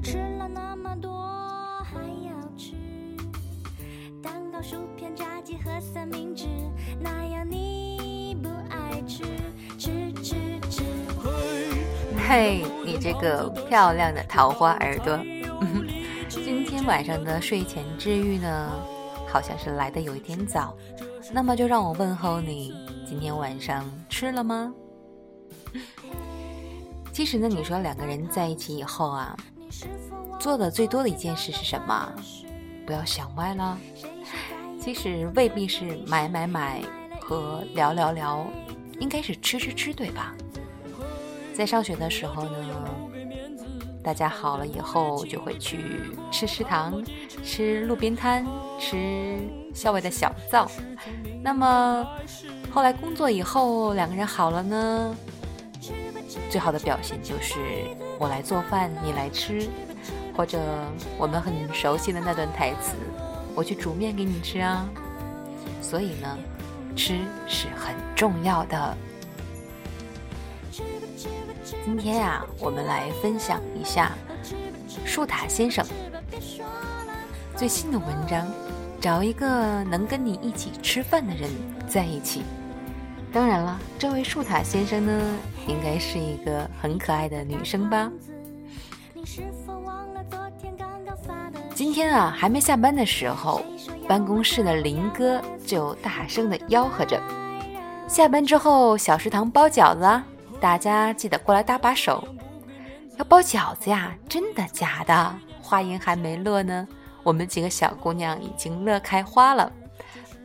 吃了那么多还要吃蛋糕薯片炸鸡和三明治那样你不爱吃吃吃吃。嘿你这个漂亮的桃花耳朵。今天晚上的睡前治愈呢好像是来的有一点早。那么就让我问候你今天晚上吃了吗？其实呢你说两个人在一起以后啊做的最多的一件事是什么？不要想歪了，其实未必是买买买和聊聊聊，应该是吃吃吃，对吧？在上学的时候呢，大家好了以后就会去吃食堂、吃路边摊、吃校外的小灶。那么后来工作以后，两个人好了呢，最好的表现就是我来做饭，你来吃，或者我们很熟悉的那段台词，我去煮面给你吃啊。所以呢，吃是很重要的。今天呀，我们来分享一下树塔先生最新的文章。找一个能跟你一起吃饭的人在一起。当然了，这位树塔先生呢，应该是一个很可爱的女生吧。今天啊，还没下班的时候，办公室的林哥就大声的吆喝着：“下班之后，小食堂包饺子啊！”大家记得过来搭把手，要包饺子呀？真的假的？话音还没落呢，我们几个小姑娘已经乐开花了。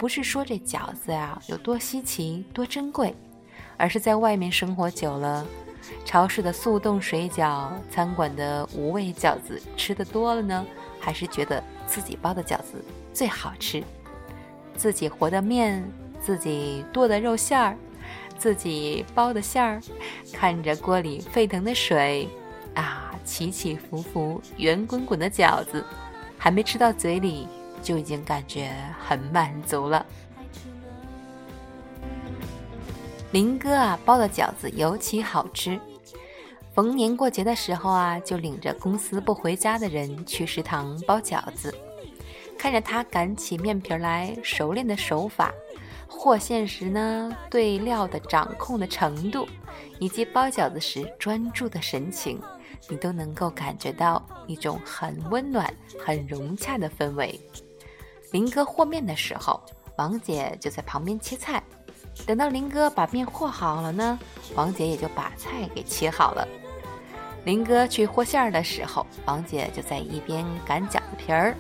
不是说这饺子呀有多稀奇、多珍贵，而是在外面生活久了，超市的速冻水饺、餐馆的无味饺子吃的多了呢，还是觉得自己包的饺子最好吃。自己和的面，自己剁的肉馅儿。自己包的馅儿，看着锅里沸腾的水，啊，起起伏伏、圆滚滚的饺子，还没吃到嘴里，就已经感觉很满足了。林哥啊，包的饺子尤其好吃。逢年过节的时候啊，就领着公司不回家的人去食堂包饺子，看着他擀起面皮来熟练的手法。和馅时呢，对料的掌控的程度，以及包饺子时专注的神情，你都能够感觉到一种很温暖、很融洽的氛围。林哥和面的时候，王姐就在旁边切菜。等到林哥把面和好了呢，王姐也就把菜给切好了。林哥去和馅儿的时候，王姐就在一边擀饺子皮儿。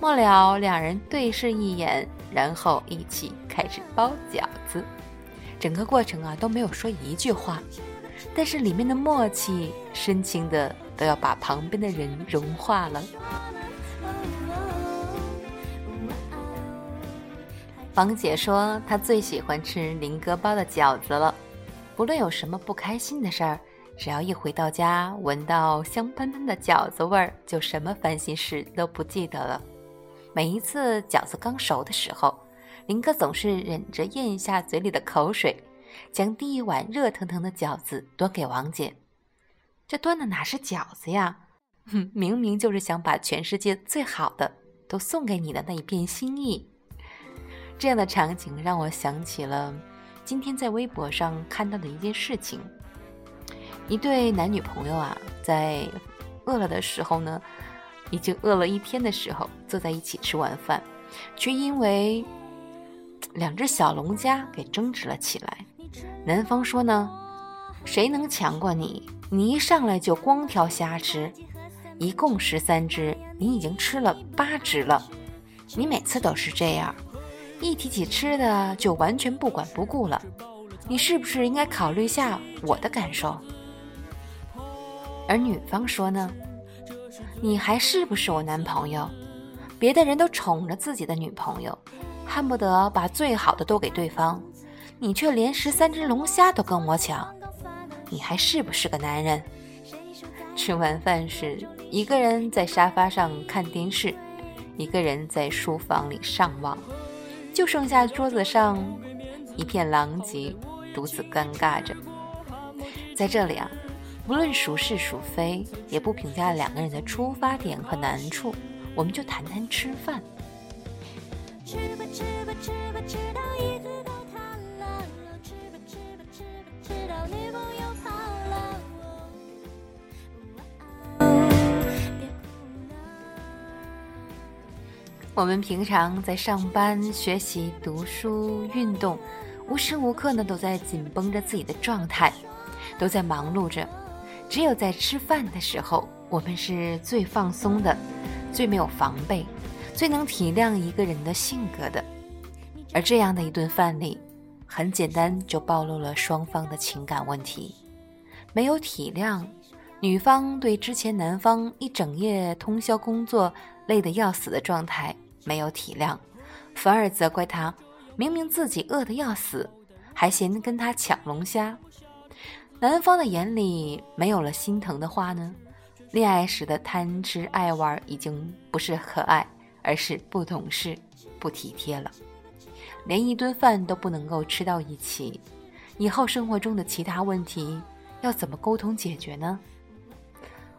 末了，两人对视一眼，然后一起开始包饺子。整个过程啊都没有说一句话，但是里面的默契、深情的都要把旁边的人融化了。王姐说她最喜欢吃林哥包的饺子了，不论有什么不开心的事儿，只要一回到家，闻到香喷喷的饺子味儿，就什么烦心事都不记得了。每一次饺子刚熟的时候，林哥总是忍着咽下嘴里的口水，将第一碗热腾腾的饺子端给王姐。这端的哪是饺子呀？哼，明明就是想把全世界最好的都送给你的那一片心意。这样的场景让我想起了今天在微博上看到的一件事情：一对男女朋友啊，在饿了的时候呢。已经饿了一天的时候，坐在一起吃晚饭，却因为两只小龙虾给争执了起来。男方说呢：“谁能强过你？你一上来就光挑虾吃，一共十三只，你已经吃了八只了。你每次都是这样，一提起吃的就完全不管不顾了。你是不是应该考虑一下我的感受？”而女方说呢？你还是不是我男朋友？别的人都宠着自己的女朋友，恨不得把最好的都给对方，你却连十三只龙虾都跟我抢，你还是不是个男人？吃完饭时，一个人在沙发上看电视，一个人在书房里上网，就剩下桌子上一片狼藉，独自尴尬着。在这里啊。不论孰是孰非，也不评价两个人的出发点和难处，我们就谈谈吃饭。我们平常在上班、学习、读书、运动，无时无刻呢都在紧绷着自己的状态，都在忙碌着。只有在吃饭的时候，我们是最放松的，最没有防备，最能体谅一个人的性格的。而这样的一顿饭里，很简单就暴露了双方的情感问题：没有体谅，女方对之前男方一整夜通宵工作累得要死的状态。没有体谅，反而责怪他，明明自己饿得要死，还嫌跟他抢龙虾。男方的眼里没有了心疼的话呢？恋爱时的贪吃爱玩已经不是可爱，而是不懂事、不体贴了。连一顿饭都不能够吃到一起，以后生活中的其他问题要怎么沟通解决呢？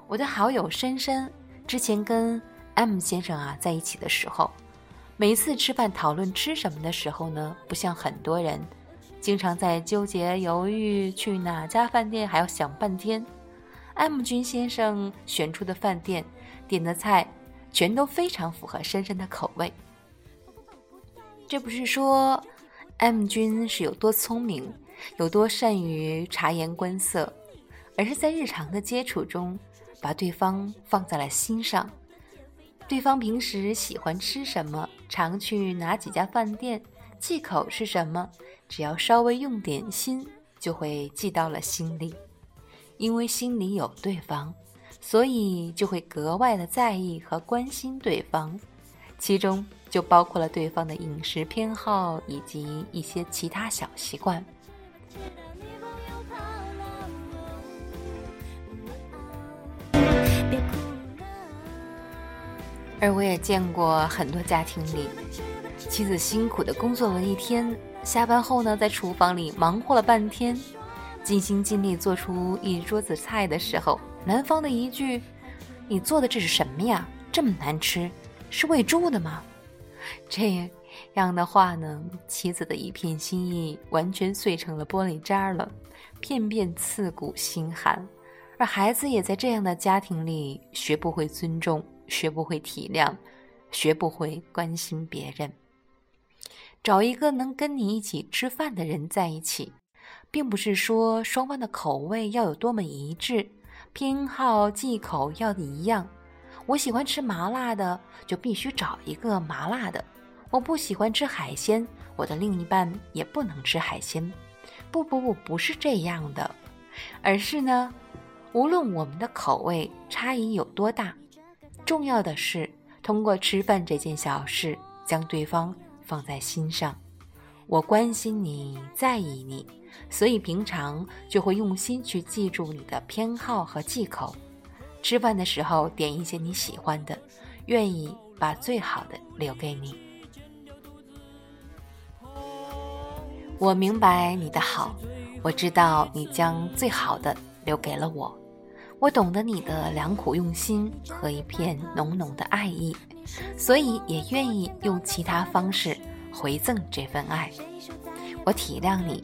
我的好友珊珊之前跟。M 先生啊，在一起的时候，每次吃饭讨论吃什么的时候呢，不像很多人，经常在纠结犹豫去哪家饭店还要想半天。M 君先生选出的饭店，点的菜，全都非常符合珊珊的口味。这不是说 M 君是有多聪明，有多善于察言观色，而是在日常的接触中，把对方放在了心上。对方平时喜欢吃什么，常去哪几家饭店，忌口是什么，只要稍微用点心，就会记到了心里。因为心里有对方，所以就会格外的在意和关心对方，其中就包括了对方的饮食偏好以及一些其他小习惯。而我也见过很多家庭里，妻子辛苦的工作了一天，下班后呢，在厨房里忙活了半天，尽心尽力做出一桌子菜的时候，男方的一句：“你做的这是什么呀？这么难吃，是喂猪的吗？”这样的话呢，妻子的一片心意完全碎成了玻璃渣了，片片刺骨心寒。而孩子也在这样的家庭里学不会尊重。学不会体谅，学不会关心别人。找一个能跟你一起吃饭的人在一起，并不是说双方的口味要有多么一致，偏好忌口要一样。我喜欢吃麻辣的，就必须找一个麻辣的；我不喜欢吃海鲜，我的另一半也不能吃海鲜。不不不，不是这样的，而是呢，无论我们的口味差异有多大。重要的是，通过吃饭这件小事，将对方放在心上。我关心你，在意你，所以平常就会用心去记住你的偏好和忌口。吃饭的时候点一些你喜欢的，愿意把最好的留给你。我明白你的好，我知道你将最好的留给了我。我懂得你的良苦用心和一片浓浓的爱意，所以也愿意用其他方式回赠这份爱。我体谅你，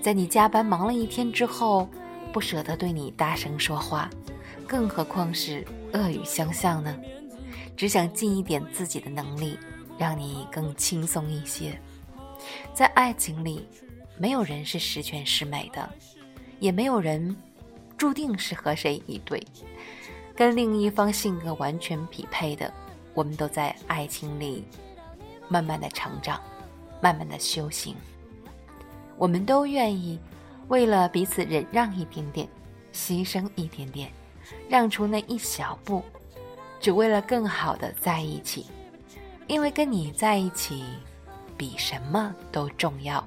在你加班忙了一天之后，不舍得对你大声说话，更何况是恶语相向呢？只想尽一点自己的能力，让你更轻松一些。在爱情里，没有人是十全十美的，也没有人。注定是和谁一对，跟另一方性格完全匹配的，我们都在爱情里慢慢的成长，慢慢的修行。我们都愿意为了彼此忍让一点点，牺牲一点点，让出那一小步，只为了更好的在一起。因为跟你在一起，比什么都重要。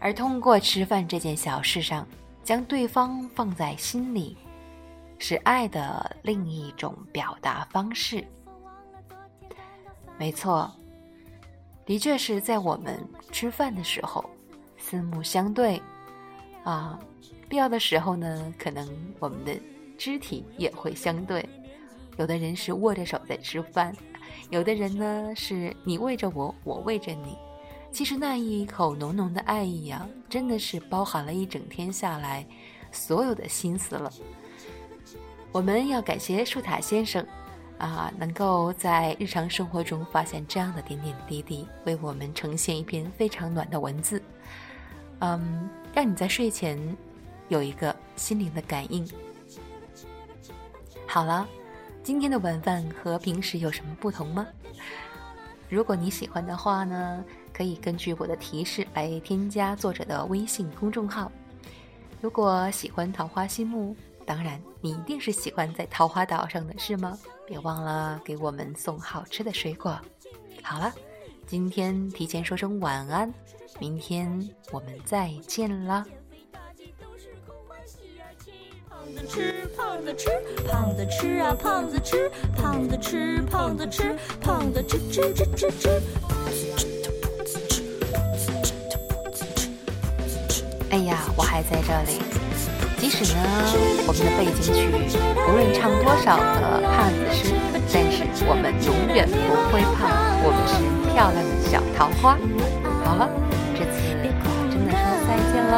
而通过吃饭这件小事上。将对方放在心里，是爱的另一种表达方式。没错，的确是在我们吃饭的时候，四目相对，啊，必要的时候呢，可能我们的肢体也会相对。有的人是握着手在吃饭，有的人呢是你喂着我，我喂着你。其实那一口浓浓的爱意啊，真的是包含了一整天下来所有的心思了。我们要感谢树塔先生，啊，能够在日常生活中发现这样的点点滴滴，为我们呈现一篇非常暖的文字，嗯，让你在睡前有一个心灵的感应。好了，今天的晚饭和平时有什么不同吗？如果你喜欢的话呢，可以根据我的提示来添加作者的微信公众号。如果喜欢桃花心木，当然你一定是喜欢在桃花岛上的是吗？别忘了给我们送好吃的水果。好了，今天提前说声晚安，明天我们再见啦。吃胖子吃胖子吃啊胖子吃胖子吃胖子吃胖子吃吃吃吃吃。还在这里。即使呢，我们的背景曲无论唱多少的胖子诗，但是我们永远不会胖，我们是漂亮的小桃花。好了，这次真的说再见了。